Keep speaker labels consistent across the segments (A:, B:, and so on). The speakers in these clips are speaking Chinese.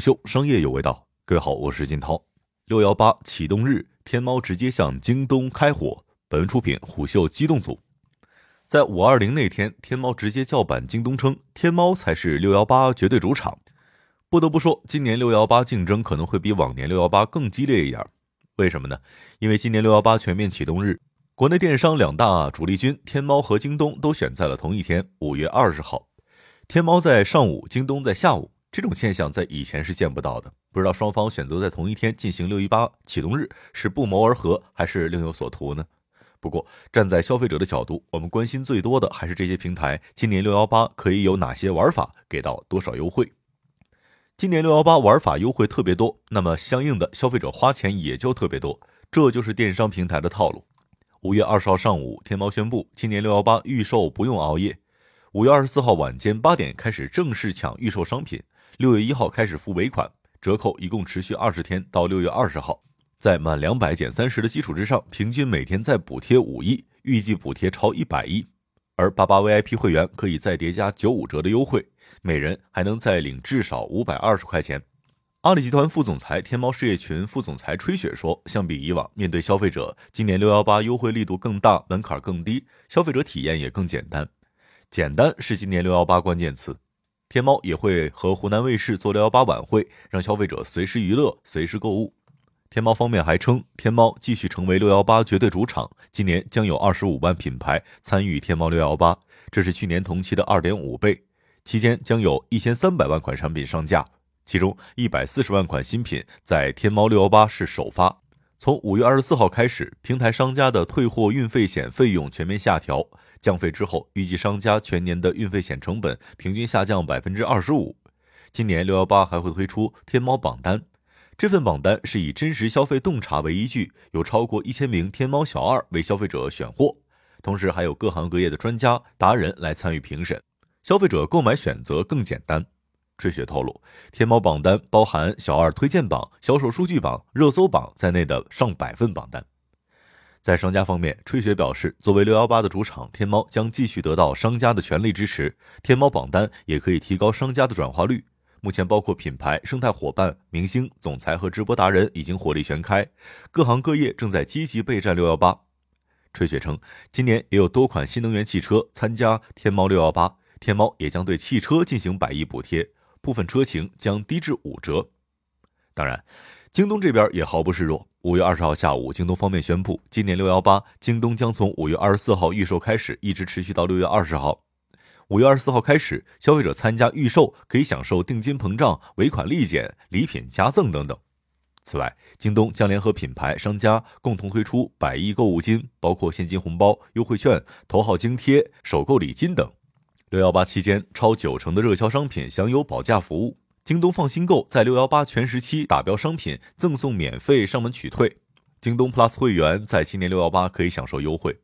A: 秀商业有味道，各位好，我是金涛。六幺八启动日，天猫直接向京东开火。本文出品虎嗅机动组。在五二零那天，天猫直接叫板京东，称天猫才是六幺八绝对主场。不得不说，今年六幺八竞争可能会比往年六幺八更激烈一点。为什么呢？因为今年六幺八全面启动日，国内电商两大主力军天猫和京东都选在了同一天，五月二十号。天猫在上午，京东在下午。这种现象在以前是见不到的，不知道双方选择在同一天进行六一八启动日是不谋而合还是另有所图呢？不过站在消费者的角度，我们关心最多的还是这些平台今年六幺八可以有哪些玩法，给到多少优惠。今年六幺八玩法优惠特别多，那么相应的消费者花钱也就特别多，这就是电商平台的套路。五月二十号上午，天猫宣布今年六幺八预售不用熬夜，五月二十四号晚间八点开始正式抢预售商品。六月一号开始付尾款，折扣一共持续二十天，到六月二十号，在满两百减三十的基础之上，平均每天再补贴五亿，预计补贴超一百亿。而八八 VIP 会员可以再叠加九五折的优惠，每人还能再领至少五百二十块钱。阿里集团副总裁、天猫事业群副总裁吹雪说：“相比以往，面对消费者，今年六幺八优惠力度更大，门槛更低，消费者体验也更简单。简单是今年六幺八关键词。”天猫也会和湖南卫视做六幺八晚会，让消费者随时娱乐、随时购物。天猫方面还称，天猫继续成为六幺八绝对主场，今年将有二十五万品牌参与天猫六幺八，这是去年同期的二点五倍。期间将有一千三百万款产品上架，其中一百四十万款新品在天猫六幺八是首发。从五月二十四号开始，平台商家的退货运费险费用全面下调，降费之后，预计商家全年的运费险成本平均下降百分之二十五。今年六幺八还会推出天猫榜单，这份榜单是以真实消费洞察为依据，有超过一千名天猫小二为消费者选货，同时还有各行各业的专家达人来参与评审，消费者购买选择更简单。吹雪透露，天猫榜单包含小二推荐榜、销售数据榜、热搜榜在内的上百份榜单。在商家方面，吹雪表示，作为六幺八的主场，天猫将继续得到商家的全力支持。天猫榜单也可以提高商家的转化率。目前，包括品牌、生态伙伴、明星、总裁和直播达人已经火力全开，各行各业正在积极备战六幺八。吹雪称，今年也有多款新能源汽车参加天猫六幺八，天猫也将对汽车进行百亿补贴。部分车型将低至五折。当然，京东这边也毫不示弱。五月二十号下午，京东方面宣布，今年六幺八，京东将从五月二十四号预售开始，一直持续到六月二十号。五月二十四号开始，消费者参加预售可以享受定金膨胀、尾款立减、礼品加赠等等。此外，京东将联合品牌商家共同推出百亿购物金，包括现金红包、优惠券、头号津贴、首购礼金等。六幺八期间，超九成的热销商品享有保价服务。京东放心购在六幺八全时期打标商品赠送免费上门取退。京东 Plus 会员在今年六幺八可以享受优惠。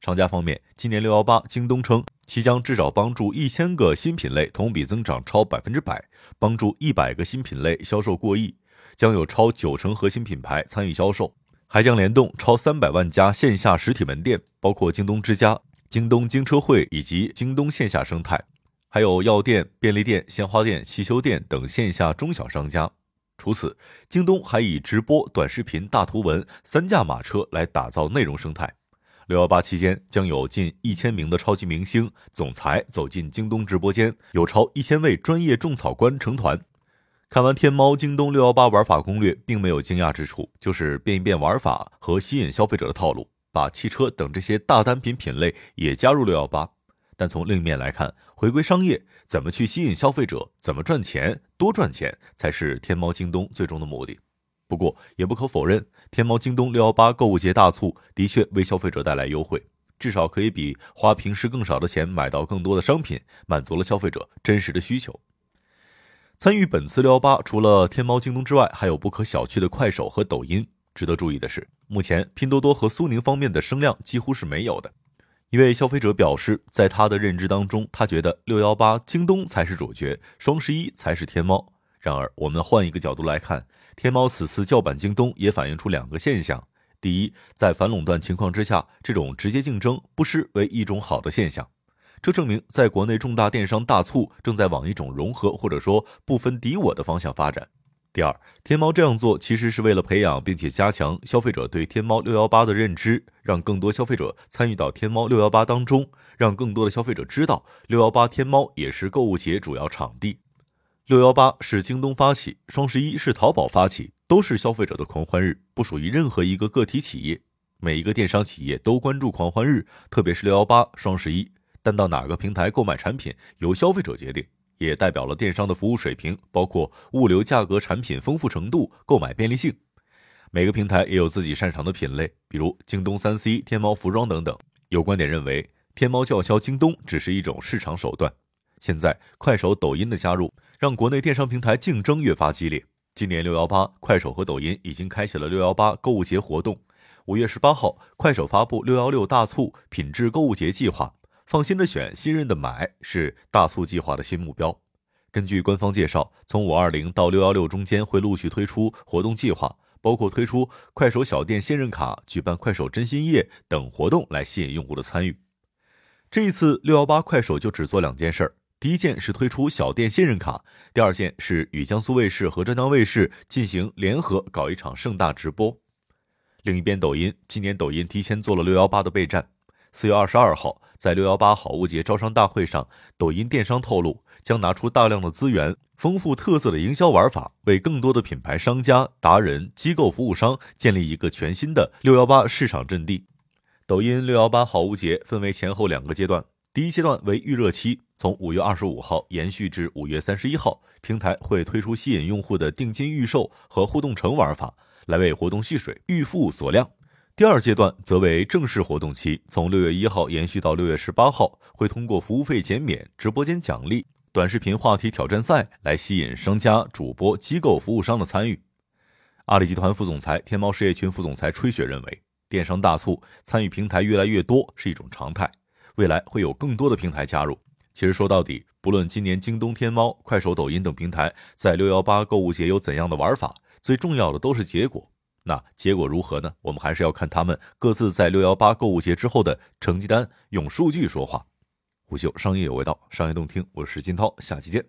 A: 商家方面，今年六幺八，京东称其将至少帮助一千个新品类同比增长超百分之百，帮助一百个新品类销售过亿，将有超九成核心品牌参与销售，还将联动超三百万家线下实体门店，包括京东之家。京东京车会以及京东线下生态，还有药店、便利店、鲜花店、汽修店等线下中小商家。除此，京东还以直播、短视频、大图文三驾马车来打造内容生态。六幺八期间，将有近一千名的超级明星、总裁走进京东直播间，有超一千位专业种草官成团。看完天猫、京东六幺八玩法攻略，并没有惊讶之处，就是变一变玩法和吸引消费者的套路。把汽车等这些大单品品类也加入六幺八，但从另一面来看，回归商业，怎么去吸引消费者，怎么赚钱，多赚钱才是天猫、京东最终的目的。不过，也不可否认，天猫、京东六幺八购物节大促的确为消费者带来优惠，至少可以比花平时更少的钱买到更多的商品，满足了消费者真实的需求。参与本次六幺八，除了天猫、京东之外，还有不可小觑的快手和抖音。值得注意的是。目前，拼多多和苏宁方面的声量几乎是没有的。一位消费者表示，在他的认知当中，他觉得六幺八京东才是主角，双十一才是天猫。然而，我们换一个角度来看，天猫此次叫板京东，也反映出两个现象：第一，在反垄断情况之下，这种直接竞争不失为一种好的现象。这证明，在国内重大电商大促正在往一种融合或者说不分敌我的方向发展。第二，天猫这样做其实是为了培养并且加强消费者对天猫六幺八的认知，让更多消费者参与到天猫六幺八当中，让更多的消费者知道六幺八天猫也是购物节主要场地。六幺八是京东发起，双十一是淘宝发起，都是消费者的狂欢日，不属于任何一个个体企业。每一个电商企业都关注狂欢日，特别是六幺八、双十一，但到哪个平台购买产品由消费者决定。也代表了电商的服务水平，包括物流价格、产品丰富程度、购买便利性。每个平台也有自己擅长的品类，比如京东三 C、天猫服装等等。有观点认为，天猫叫嚣京东只是一种市场手段。现在，快手、抖音的加入，让国内电商平台竞争越发激烈。今年六幺八，快手和抖音已经开启了六幺八购物节活动。五月十八号，快手发布六幺六大促品质购物节计划。放心的选，信任的买，是大促计划的新目标。根据官方介绍，从五二零到六幺六中间会陆续推出活动计划，包括推出快手小店信任卡、举办快手真心夜等活动来吸引用户的参与。这一次六幺八，快手就只做两件事儿：第一件是推出小店信任卡，第二件是与江苏卫视和浙江卫视进行联合搞一场盛大直播。另一边，抖音今年抖音提前做了六幺八的备战。四月二十二号，在六幺八好物节招商大会上，抖音电商透露将拿出大量的资源，丰富特色的营销玩法，为更多的品牌商家、达人、机构服务商建立一个全新的六幺八市场阵地。抖音六幺八好物节分为前后两个阶段，第一阶段为预热期，从五月二十五号延续至五月三十一号，平台会推出吸引用户的定金预售和互动城玩法，来为活动蓄水、预付锁量。第二阶段则为正式活动期，从六月一号延续到六月十八号，会通过服务费减免、直播间奖励、短视频话题挑战赛来吸引商家、主播、机构服务商的参与。阿里集团副总裁、天猫事业群副总裁吹雪认为，电商大促参与平台越来越多是一种常态，未来会有更多的平台加入。其实说到底，不论今年京东、天猫、快手、抖音等平台在六幺八购物节有怎样的玩法，最重要的都是结果。那结果如何呢？我们还是要看他们各自在六幺八购物节之后的成绩单，用数据说话。虎嗅商业有味道，商业动听，我是金涛，下期见。